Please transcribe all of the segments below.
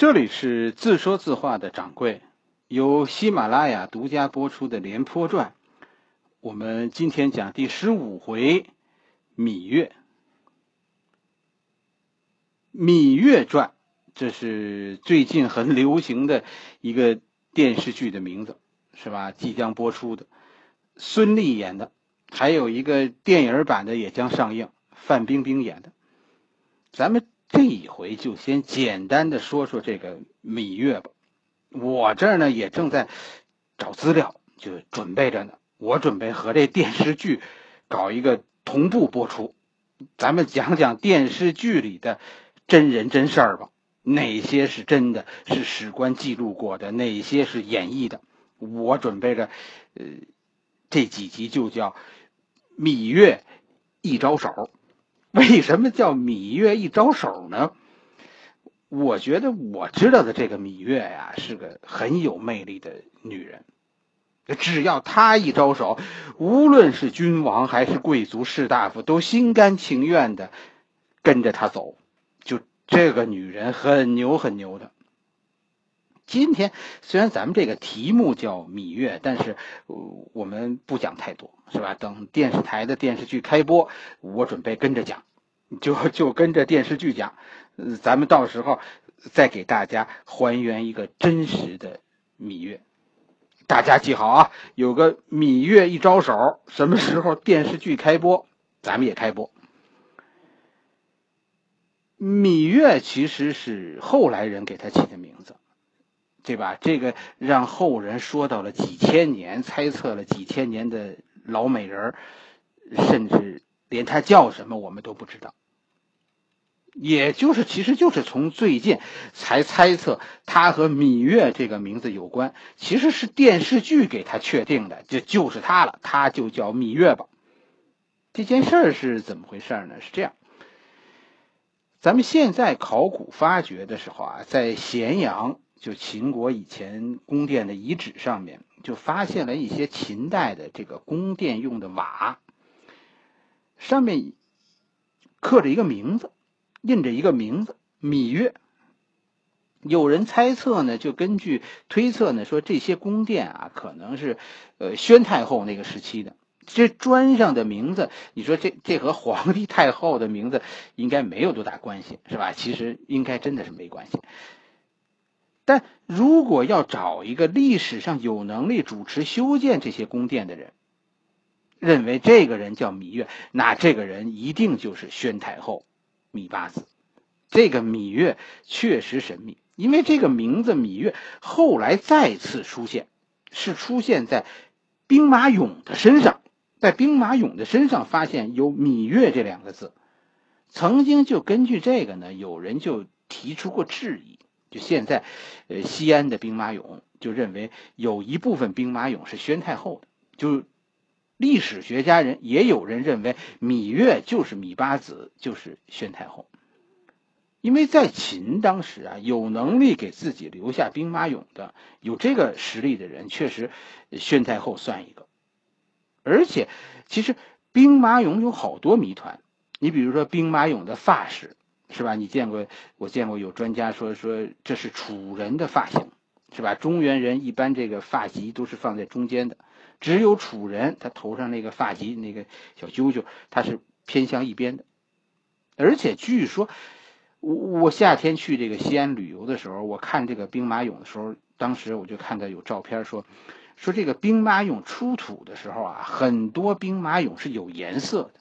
这里是自说自话的掌柜，由喜马拉雅独家播出的《廉颇传》，我们今天讲第十五回《芈月》。《芈月传》这是最近很流行的一个电视剧的名字，是吧？即将播出的，孙俪演的，还有一个电影版的也将上映，范冰冰演的。咱们。这一回就先简单的说说这个芈月吧。我这儿呢也正在找资料，就准备着呢。我准备和这电视剧搞一个同步播出。咱们讲讲电视剧里的真人真事儿吧。哪些是真的，是史官记录过的？哪些是演绎的？我准备着，呃，这几集就叫芈月一招手。为什么叫芈月一招手呢？我觉得我知道的这个芈月呀，是个很有魅力的女人。只要她一招手，无论是君王还是贵族士大夫，都心甘情愿的跟着她走。就这个女人很牛很牛的。今天虽然咱们这个题目叫芈月，但是我们不讲太多，是吧？等电视台的电视剧开播，我准备跟着讲，就就跟着电视剧讲，咱们到时候再给大家还原一个真实的芈月。大家记好啊，有个芈月一招手，什么时候电视剧开播，咱们也开播。芈月其实是后来人给她起的名字。对吧？这个让后人说到了几千年，猜测了几千年的老美人甚至连她叫什么我们都不知道。也就是，其实就是从最近才猜测她和芈月这个名字有关。其实是电视剧给她确定的，这就是她了，她就叫芈月吧。这件事儿是怎么回事呢？是这样，咱们现在考古发掘的时候啊，在咸阳。就秦国以前宫殿的遗址上面，就发现了一些秦代的这个宫殿用的瓦，上面刻着一个名字，印着一个名字“芈月”。有人猜测呢，就根据推测呢，说这些宫殿啊，可能是呃宣太后那个时期的。这砖上的名字，你说这这和皇帝太后的名字应该没有多大关系，是吧？其实应该真的是没关系。但如果要找一个历史上有能力主持修建这些宫殿的人，认为这个人叫芈月，那这个人一定就是宣太后芈八子。这个芈月确实神秘，因为这个名字芈月后来再次出现，是出现在兵马俑的身上，在兵马俑的身上发现有芈月这两个字。曾经就根据这个呢，有人就提出过质疑。就现在，呃，西安的兵马俑就认为有一部分兵马俑是宣太后的。就历史学家人也有人认为芈月就是芈八子，就是宣太后。因为在秦当时啊，有能力给自己留下兵马俑的，有这个实力的人，确实宣太后算一个。而且，其实兵马俑有好多谜团。你比如说兵马俑的发饰。是吧？你见过？我见过有专家说说这是楚人的发型，是吧？中原人一般这个发髻都是放在中间的，只有楚人他头上那个发髻那个小揪揪，他是偏向一边的。而且据说，我我夏天去这个西安旅游的时候，我看这个兵马俑的时候，当时我就看到有照片说，说这个兵马俑出土的时候啊，很多兵马俑是有颜色的。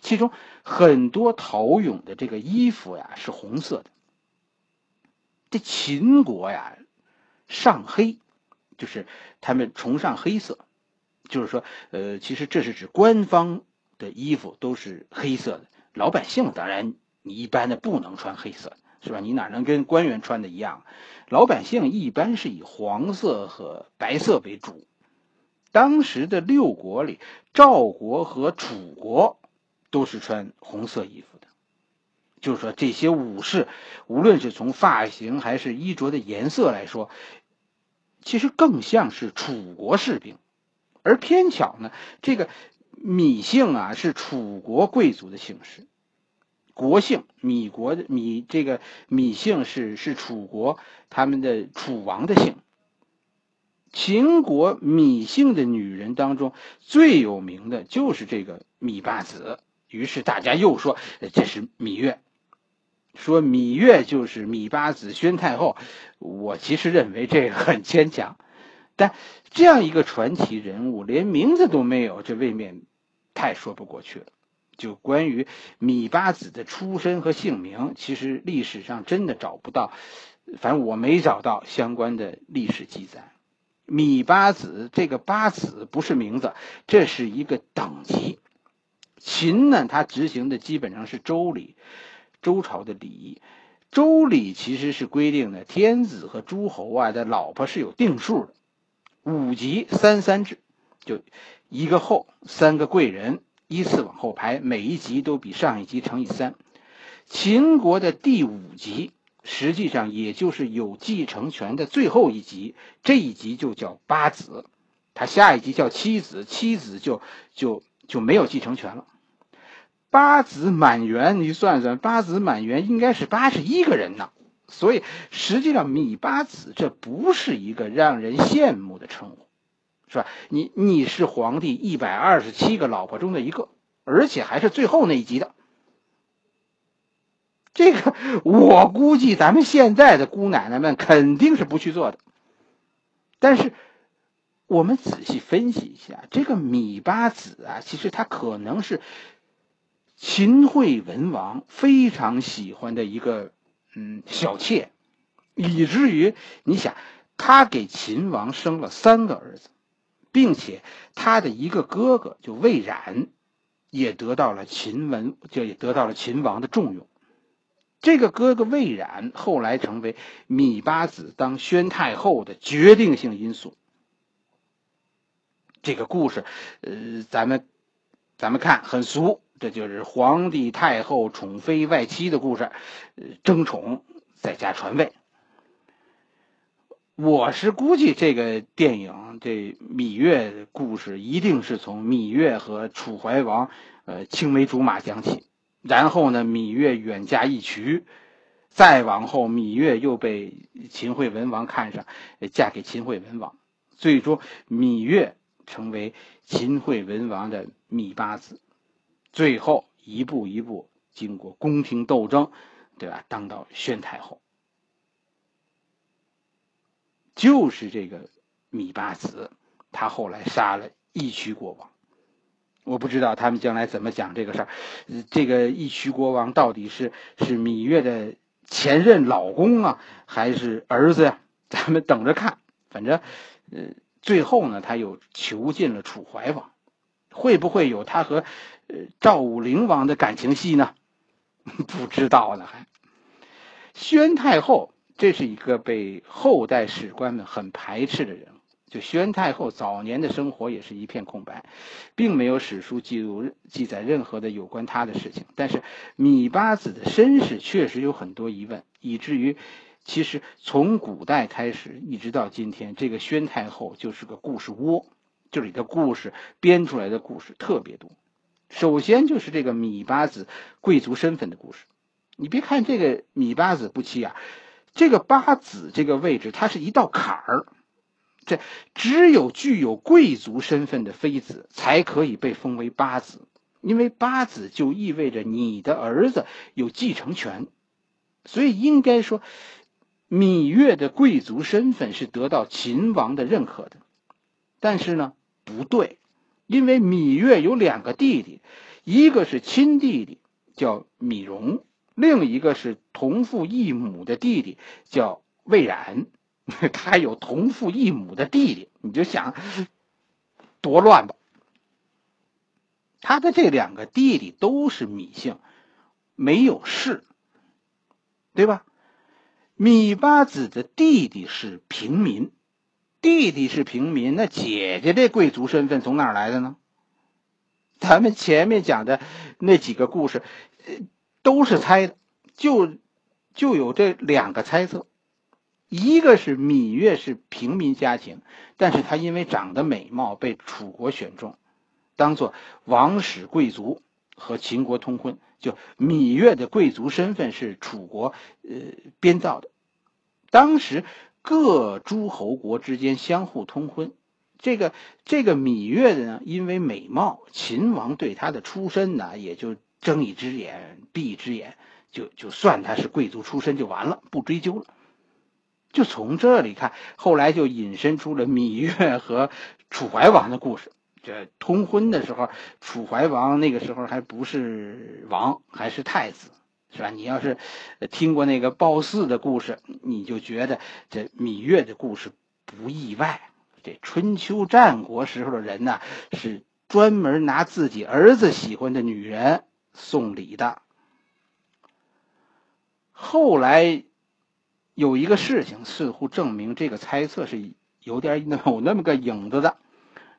其中很多陶俑的这个衣服呀是红色的。这秦国呀，上黑，就是他们崇尚黑色，就是说，呃，其实这是指官方的衣服都是黑色的，老百姓当然你一般的不能穿黑色，是吧？你哪能跟官员穿的一样？老百姓一般是以黄色和白色为主。当时的六国里，赵国和楚国。都是穿红色衣服的，就是说这些武士，无论是从发型还是衣着的颜色来说，其实更像是楚国士兵。而偏巧呢，这个芈姓啊是楚国贵族的姓氏，国姓芈国的芈，这个芈姓是是楚国他们的楚王的姓。秦国芈姓的女人当中最有名的就是这个芈八子，于是大家又说这是芈月，说芈月就是芈八子宣太后。我其实认为这很牵强，但这样一个传奇人物连名字都没有，这未免太说不过去了。就关于芈八子的出身和姓名，其实历史上真的找不到，反正我没找到相关的历史记载。芈八子这个八子不是名字，这是一个等级。秦呢，他执行的基本上是周礼，周朝的礼仪。周礼其实是规定的，天子和诸侯啊的老婆是有定数的，五级三三制，就一个后三个贵人依次往后排，每一级都比上一级乘以三。秦国的第五级。实际上，也就是有继承权的最后一级，这一级就叫八子，他下一级叫七子，七子就就就没有继承权了。八子满员，你算算，八子满员应该是八十一个人呢。所以，实际上芈八子这不是一个让人羡慕的称呼，是吧？你你是皇帝一百二十七个老婆中的一个，而且还是最后那一级的。这个我估计，咱们现在的姑奶奶们肯定是不去做的。但是，我们仔细分析一下，这个芈八子啊，其实他可能是秦惠文王非常喜欢的一个嗯小妾，以至于你想，他给秦王生了三个儿子，并且他的一个哥哥就魏冉，也得到了秦文，就也得到了秦王的重用。这个哥哥魏冉后来成为芈八子当宣太后的决定性因素。这个故事，呃，咱们咱们看很俗，这就是皇帝太后宠妃外戚的故事，争宠再加传位。我是估计这个电影这芈月的故事一定是从芈月和楚怀王，呃，青梅竹马讲起。然后呢，芈月远嫁义渠，再往后，芈月又被秦惠文王看上，嫁给秦惠文王，最终芈月成为秦惠文王的芈八子，最后一步一步经过宫廷斗争，对吧？当到宣太后，就是这个芈八子，他后来杀了义渠国王。我不知道他们将来怎么讲这个事儿。这个义渠国王到底是是芈月的前任老公啊，还是儿子呀？咱们等着看。反正，呃，最后呢，他又囚禁了楚怀王，会不会有他和呃赵武灵王的感情戏呢？不知道呢。还，宣太后，这是一个被后代史官们很排斥的人。就宣太后早年的生活也是一片空白，并没有史书记录记载任何的有关她的事情。但是芈八子的身世确实有很多疑问，以至于其实从古代开始一直到今天，这个宣太后就是个故事窝，这里的故事编出来的故事特别多。首先就是这个芈八子贵族身份的故事。你别看这个芈八子不起眼，这个八子这个位置，它是一道坎儿。这只有具有贵族身份的妃子才可以被封为八子，因为八子就意味着你的儿子有继承权，所以应该说，芈月的贵族身份是得到秦王的认可的。但是呢，不对，因为芈月有两个弟弟，一个是亲弟弟叫芈戎，另一个是同父异母的弟弟叫魏冉。他有同父异母的弟弟，你就想多乱吧。他的这两个弟弟都是芈姓，没有氏，对吧？芈八子的弟弟是平民，弟弟是平民，那姐姐这贵族身份从哪来的呢？咱们前面讲的那几个故事，都是猜的，就就有这两个猜测。一个是芈月是平民家庭，但是她因为长得美貌被楚国选中，当做王室贵族和秦国通婚，就芈月的贵族身份是楚国呃编造的。当时各诸侯国之间相互通婚，这个这个芈月呢，因为美貌，秦王对她的出身呢，也就睁一只眼闭一只眼，就就算她是贵族出身就完了，不追究了。就从这里看，后来就引申出了芈月和楚怀王的故事。这通婚的时候，楚怀王那个时候还不是王，还是太子，是吧？你要是听过那个褒姒的故事，你就觉得这芈月的故事不意外。这春秋战国时候的人呢，是专门拿自己儿子喜欢的女人送礼的。后来有一个事情，似乎证明这个猜测是有点有那么个影子的。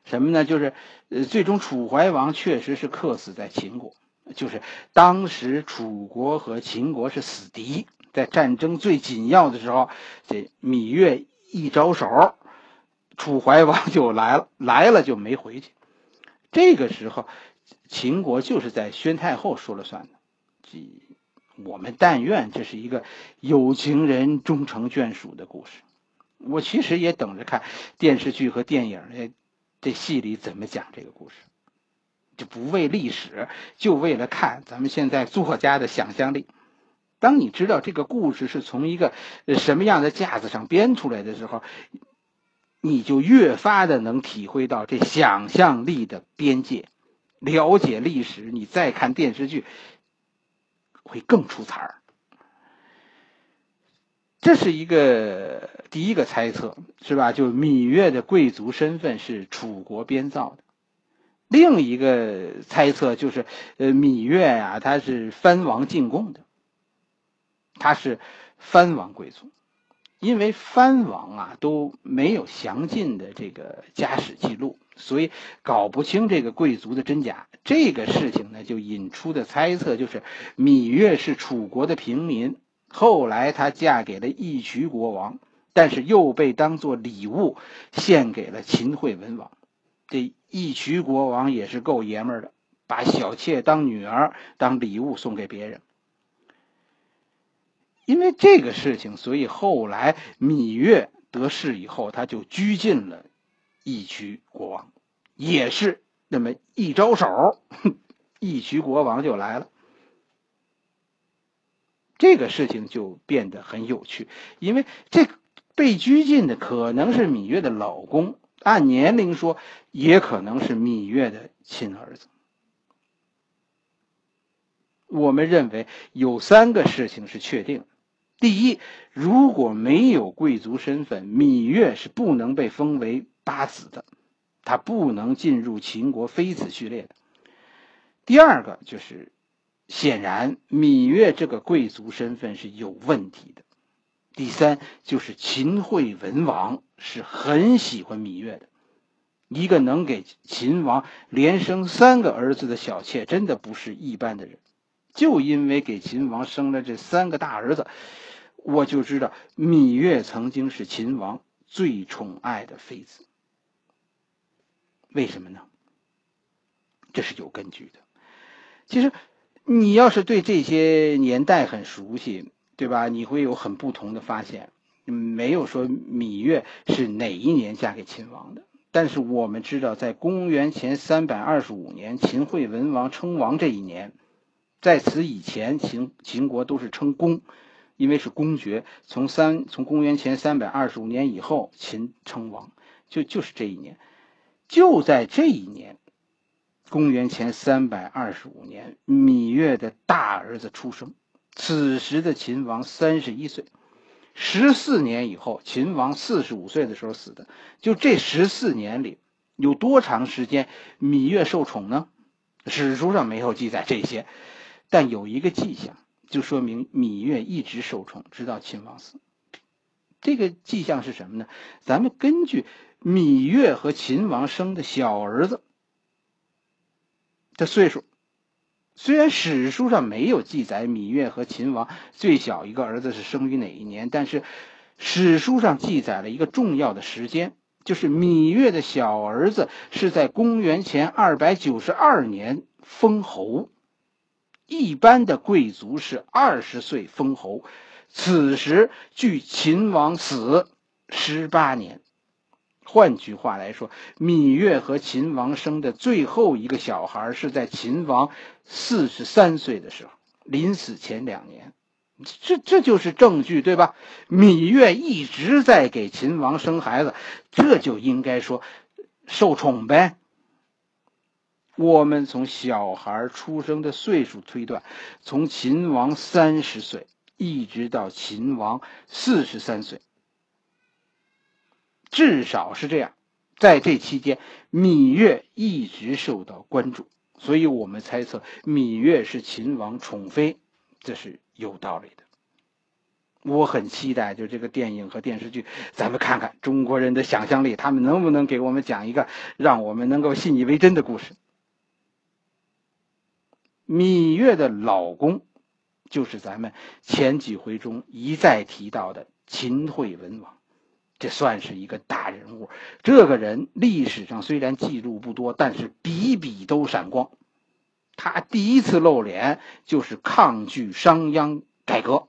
什么呢？就是，呃，最终楚怀王确实是客死在秦国。就是当时楚国和秦国是死敌，在战争最紧要的时候，这芈月一招手，楚怀王就来了，来了就没回去。这个时候，秦国就是在宣太后说了算的。这我们但愿这是一个有情人终成眷属的故事。我其实也等着看电视剧和电影。这戏里怎么讲这个故事？不为历史，就为了看咱们现在作家的想象力。当你知道这个故事是从一个什么样的架子上编出来的时候，你就越发的能体会到这想象力的边界。了解历史，你再看电视剧会更出彩儿。这是一个第一个猜测，是吧？就芈月的贵族身份是楚国编造的。另一个猜测就是，呃，芈月呀，她是藩王进贡的，她是藩王贵族，因为藩王啊都没有详尽的这个家史记录，所以搞不清这个贵族的真假。这个事情呢，就引出的猜测就是，芈月是楚国的平民。后来她嫁给了义渠国王，但是又被当做礼物献给了秦惠文王。这义渠国王也是够爷们儿的，把小妾当女儿当礼物送给别人。因为这个事情，所以后来芈月得势以后，他就拘禁了义渠国王，也是那么一招手，义渠国王就来了。这个事情就变得很有趣，因为这被拘禁的可能是芈月的老公，按年龄说，也可能是芈月的亲儿子。我们认为有三个事情是确定：第一，如果没有贵族身份，芈月是不能被封为八子的，她不能进入秦国妃子序列的；第二个就是。显然，芈月这个贵族身份是有问题的。第三，就是秦惠文王是很喜欢芈月的，一个能给秦王连生三个儿子的小妾，真的不是一般的人。就因为给秦王生了这三个大儿子，我就知道芈月曾经是秦王最宠爱的妃子。为什么呢？这是有根据的。其实。你要是对这些年代很熟悉，对吧？你会有很不同的发现。没有说芈月是哪一年嫁给秦王的，但是我们知道，在公元前三百二十五年秦惠文王称王这一年，在此以前，秦秦国都是称公，因为是公爵。从三从公元前三百二十五年以后，秦称王，就就是这一年，就在这一年。公元前三百二十五年，芈月的大儿子出生。此时的秦王三十一岁，十四年以后，秦王四十五岁的时候死的。就这十四年里，有多长时间芈月受宠呢？史书上没有记载这些，但有一个迹象，就说明芈月一直受宠，直到秦王死。这个迹象是什么呢？咱们根据芈月和秦王生的小儿子。的岁数，虽然史书上没有记载芈月和秦王最小一个儿子是生于哪一年，但是史书上记载了一个重要的时间，就是芈月的小儿子是在公元前二百九十二年封侯。一般的贵族是二十岁封侯，此时距秦王死十八年。换句话来说，芈月和秦王生的最后一个小孩是在秦王四十三岁的时候，临死前两年。这这就是证据，对吧？芈月一直在给秦王生孩子，这就应该说受宠呗。我们从小孩出生的岁数推断，从秦王三十岁一直到秦王四十三岁，至少是这样。在这期间，芈月一直受到关注，所以我们猜测芈月是秦王宠妃，这是有道理的。我很期待，就这个电影和电视剧，咱们看看中国人的想象力，他们能不能给我们讲一个让我们能够信以为真的故事。芈月的老公，就是咱们前几回中一再提到的秦惠文王，这算是一个大人物。这个人历史上虽然记录不多，但是笔笔都闪光。他第一次露脸就是抗拒商鞅改革。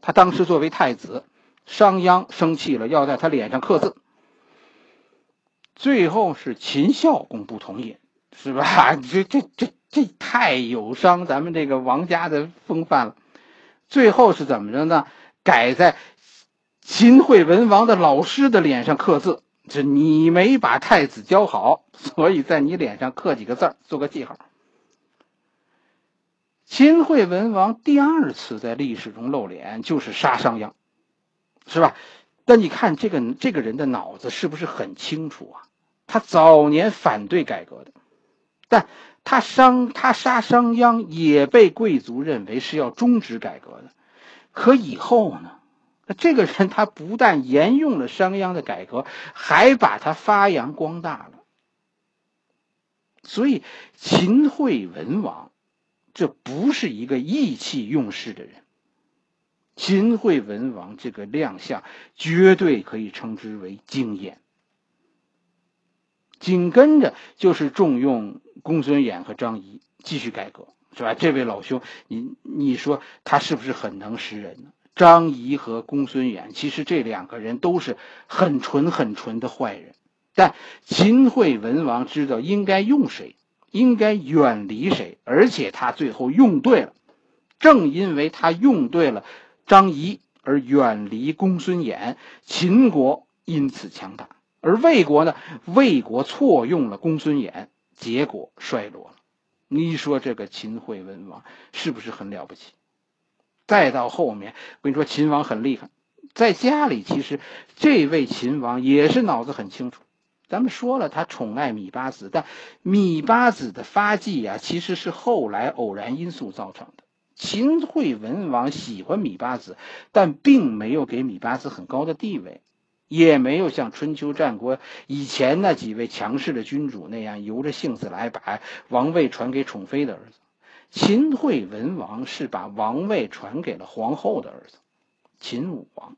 他当时作为太子，商鞅生气了，要在他脸上刻字。最后是秦孝公不同意，是吧？这这这这太有伤咱们这个王家的风范了。最后是怎么着呢？改在秦惠文王的老师的脸上刻字，是你没把太子教好，所以在你脸上刻几个字做个记号。秦惠文王第二次在历史中露脸，就是杀商鞅，是吧？但你看这个这个人的脑子是不是很清楚啊？他早年反对改革的，但他商他杀商鞅也被贵族认为是要终止改革的。可以后呢？这个人他不但沿用了商鞅的改革，还把他发扬光大了。所以秦惠文王。这不是一个意气用事的人。秦惠文王这个亮相，绝对可以称之为惊艳。紧跟着就是重用公孙衍和张仪，继续改革，是吧？这位老兄，你你说他是不是很能识人呢？张仪和公孙衍，其实这两个人都是很纯很纯的坏人，但秦惠文王知道应该用谁。应该远离谁？而且他最后用对了，正因为他用对了张仪，而远离公孙衍，秦国因此强大。而魏国呢？魏国错用了公孙衍，结果衰落了。你说这个秦惠文王是不是很了不起？再到后面，我跟你说，秦王很厉害，在家里其实这位秦王也是脑子很清楚。咱们说了，他宠爱芈八子，但芈八子的发迹呀，其实是后来偶然因素造成的。秦惠文王喜欢芈八子，但并没有给芈八子很高的地位，也没有像春秋战国以前那几位强势的君主那样由着性子来把王位传给宠妃的儿子。秦惠文王是把王位传给了皇后的儿子，秦武王，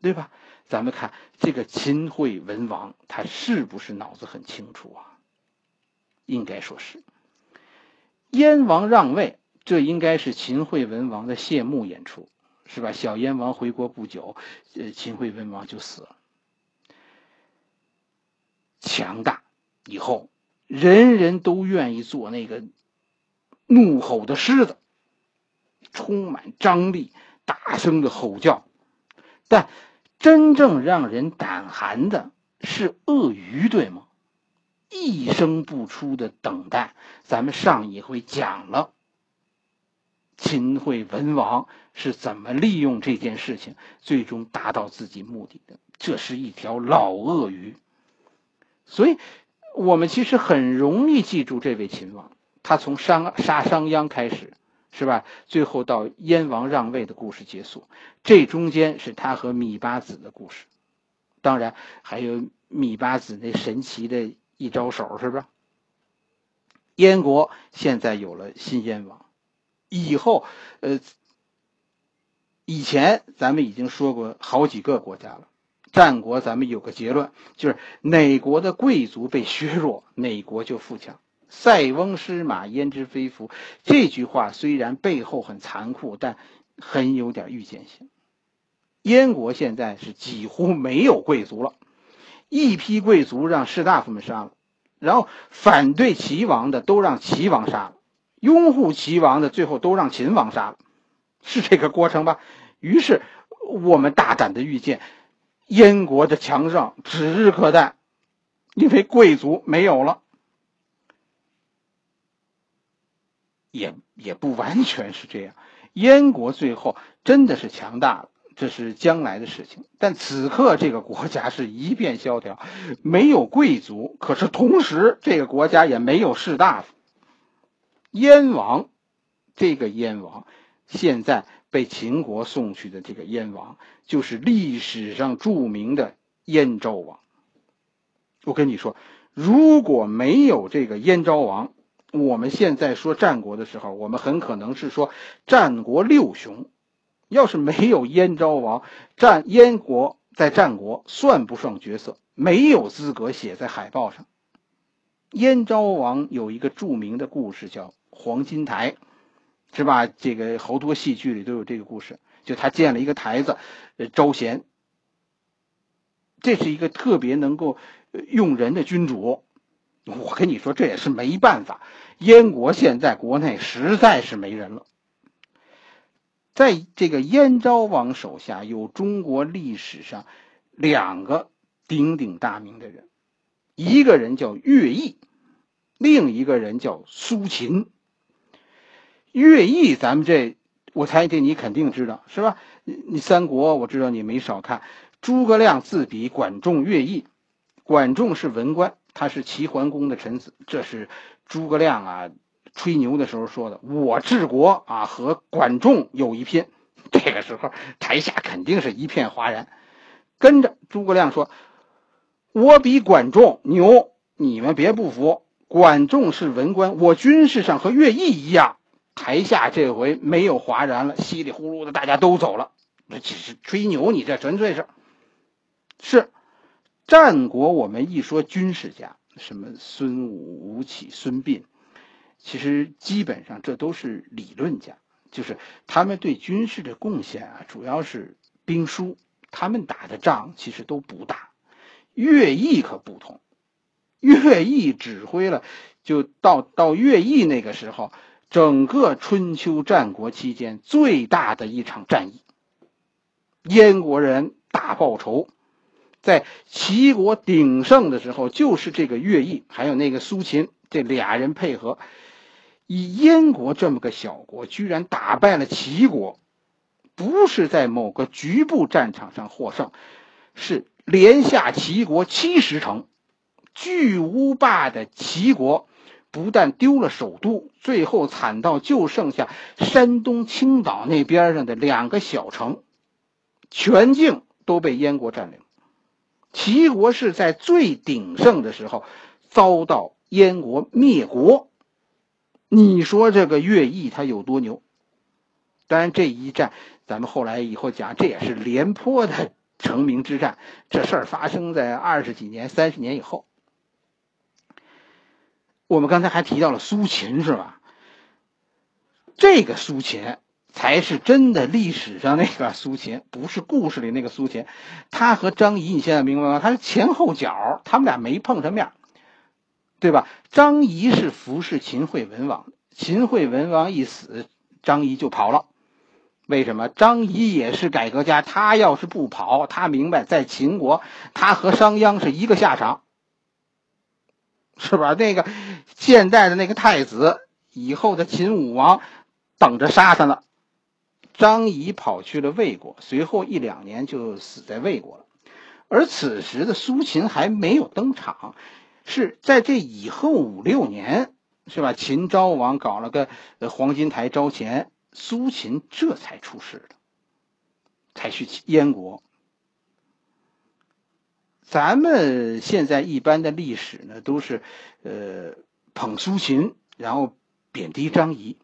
对吧？咱们看这个秦惠文王，他是不是脑子很清楚啊？应该说是。燕王让位，这应该是秦惠文王的谢幕演出，是吧？小燕王回国不久，呃，秦惠文王就死了。强大以后，人人都愿意做那个怒吼的狮子，充满张力，大声的吼叫，但。真正让人胆寒的是鳄鱼，对吗？一声不出的等待。咱们上一回讲了，秦惠文王是怎么利用这件事情，最终达到自己目的的。这是一条老鳄鱼，所以我们其实很容易记住这位秦王。他从商杀商鞅开始。是吧？最后到燕王让位的故事结束，这中间是他和芈八子的故事，当然还有芈八子那神奇的一招手，是不是？燕国现在有了新燕王，以后，呃，以前咱们已经说过好几个国家了，战国咱们有个结论，就是哪国的贵族被削弱，哪国就富强。塞翁失马，焉知非福？这句话虽然背后很残酷，但很有点预见性。燕国现在是几乎没有贵族了，一批贵族让士大夫们杀了，然后反对齐王的都让齐王杀了，拥护齐王的最后都让秦王杀了，是这个过程吧？于是我们大胆的预见，燕国的强盛指日可待，因为贵族没有了，也也不完全是这样，燕国最后真的是强大了。这是将来的事情，但此刻这个国家是一片萧条，没有贵族，可是同时这个国家也没有士大夫。燕王，这个燕王，现在被秦国送去的这个燕王，就是历史上著名的燕昭王。我跟你说，如果没有这个燕昭王，我们现在说战国的时候，我们很可能是说战国六雄。要是没有燕昭王，战燕国在战国算不上角色，没有资格写在海报上。燕昭王有一个著名的故事，叫黄金台，是吧？这个好多戏剧里都有这个故事。就他建了一个台子，呃，招贤。这是一个特别能够用人的君主。我跟你说，这也是没办法。燕国现在国内实在是没人了。在这个燕昭王手下，有中国历史上两个鼎鼎大名的人，一个人叫乐毅，另一个人叫苏秦。乐毅，咱们这我猜这你肯定知道是吧？你三国我知道你没少看。诸葛亮自比管仲、乐毅，管仲是文官，他是齐桓公的臣子，这是诸葛亮啊。吹牛的时候说的，我治国啊和管仲有一拼。这个时候台下肯定是一片哗然。跟着诸葛亮说：“我比管仲牛，你们别不服。管仲是文官，我军事上和乐毅一样。”台下这回没有哗然了，稀里呼噜的大家都走了。这只是吹牛，你这纯粹是是战国。我们一说军事家，什么孙武、吴起、孙膑。其实基本上这都是理论家，就是他们对军事的贡献啊，主要是兵书。他们打的仗其实都不大。乐毅可不同，乐毅指挥了，就到到乐毅那个时候，整个春秋战国期间最大的一场战役，燕国人大报仇，在齐国鼎盛的时候，就是这个乐毅还有那个苏秦这俩人配合。以燕国这么个小国，居然打败了齐国，不是在某个局部战场上获胜，是连下齐国七十城。巨无霸的齐国不但丢了首都，最后惨到就剩下山东青岛那边上的两个小城，全境都被燕国占领。齐国是在最鼎盛的时候遭到燕国灭国。你说这个乐毅他有多牛？当然，这一战咱们后来以后讲，这也是廉颇的成名之战。这事儿发生在二十几年、三十年以后。我们刚才还提到了苏秦，是吧？这个苏秦才是真的历史上那个苏秦，不是故事里那个苏秦。他和张仪，你现在明白吗？他是前后脚，他们俩没碰上面。对吧？张仪是服侍秦惠文王，秦惠文王一死，张仪就跑了。为什么？张仪也是改革家，他要是不跑，他明白在秦国，他和商鞅是一个下场，是吧？那个现代的那个太子，以后的秦武王，等着杀他呢。张仪跑去了魏国，随后一两年就死在魏国了。而此时的苏秦还没有登场。是在这以后五六年，是吧？秦昭王搞了个黄金台招贤，苏秦这才出世的，才去燕国。咱们现在一般的历史呢，都是呃捧苏秦，然后贬低张仪。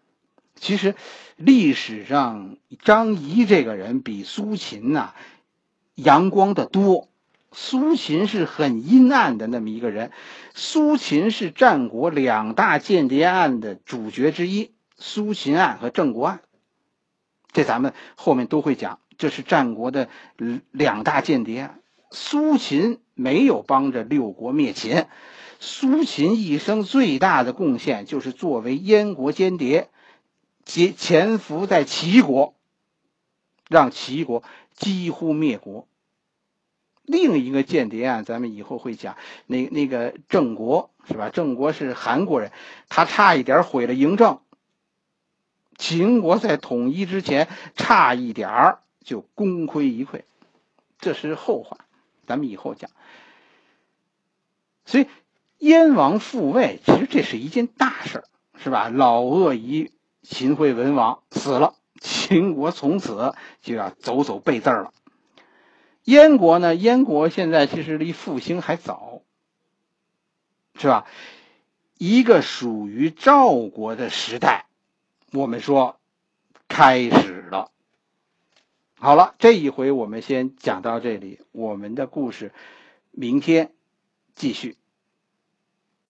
其实历史上张仪这个人比苏秦呐阳光的多。苏秦是很阴暗的那么一个人。苏秦是战国两大间谍案的主角之一，苏秦案和郑国案。这咱们后面都会讲，这是战国的两大间谍案。苏秦没有帮着六国灭秦，苏秦一生最大的贡献就是作为燕国间谍，潜潜伏在齐国，让齐国几乎灭国。另一个间谍案，咱们以后会讲。那那个郑国是吧？郑国是韩国人，他差一点毁了嬴政。秦国在统一之前，差一点就功亏一篑，这是后话，咱们以后讲。所以，燕王复位，其实这是一件大事是吧？老鄂夷秦惠文王死了，秦国从此就要走走背字了。燕国呢？燕国现在其实离复兴还早，是吧？一个属于赵国的时代。我们说，开始了。好了，这一回我们先讲到这里，我们的故事明天继续。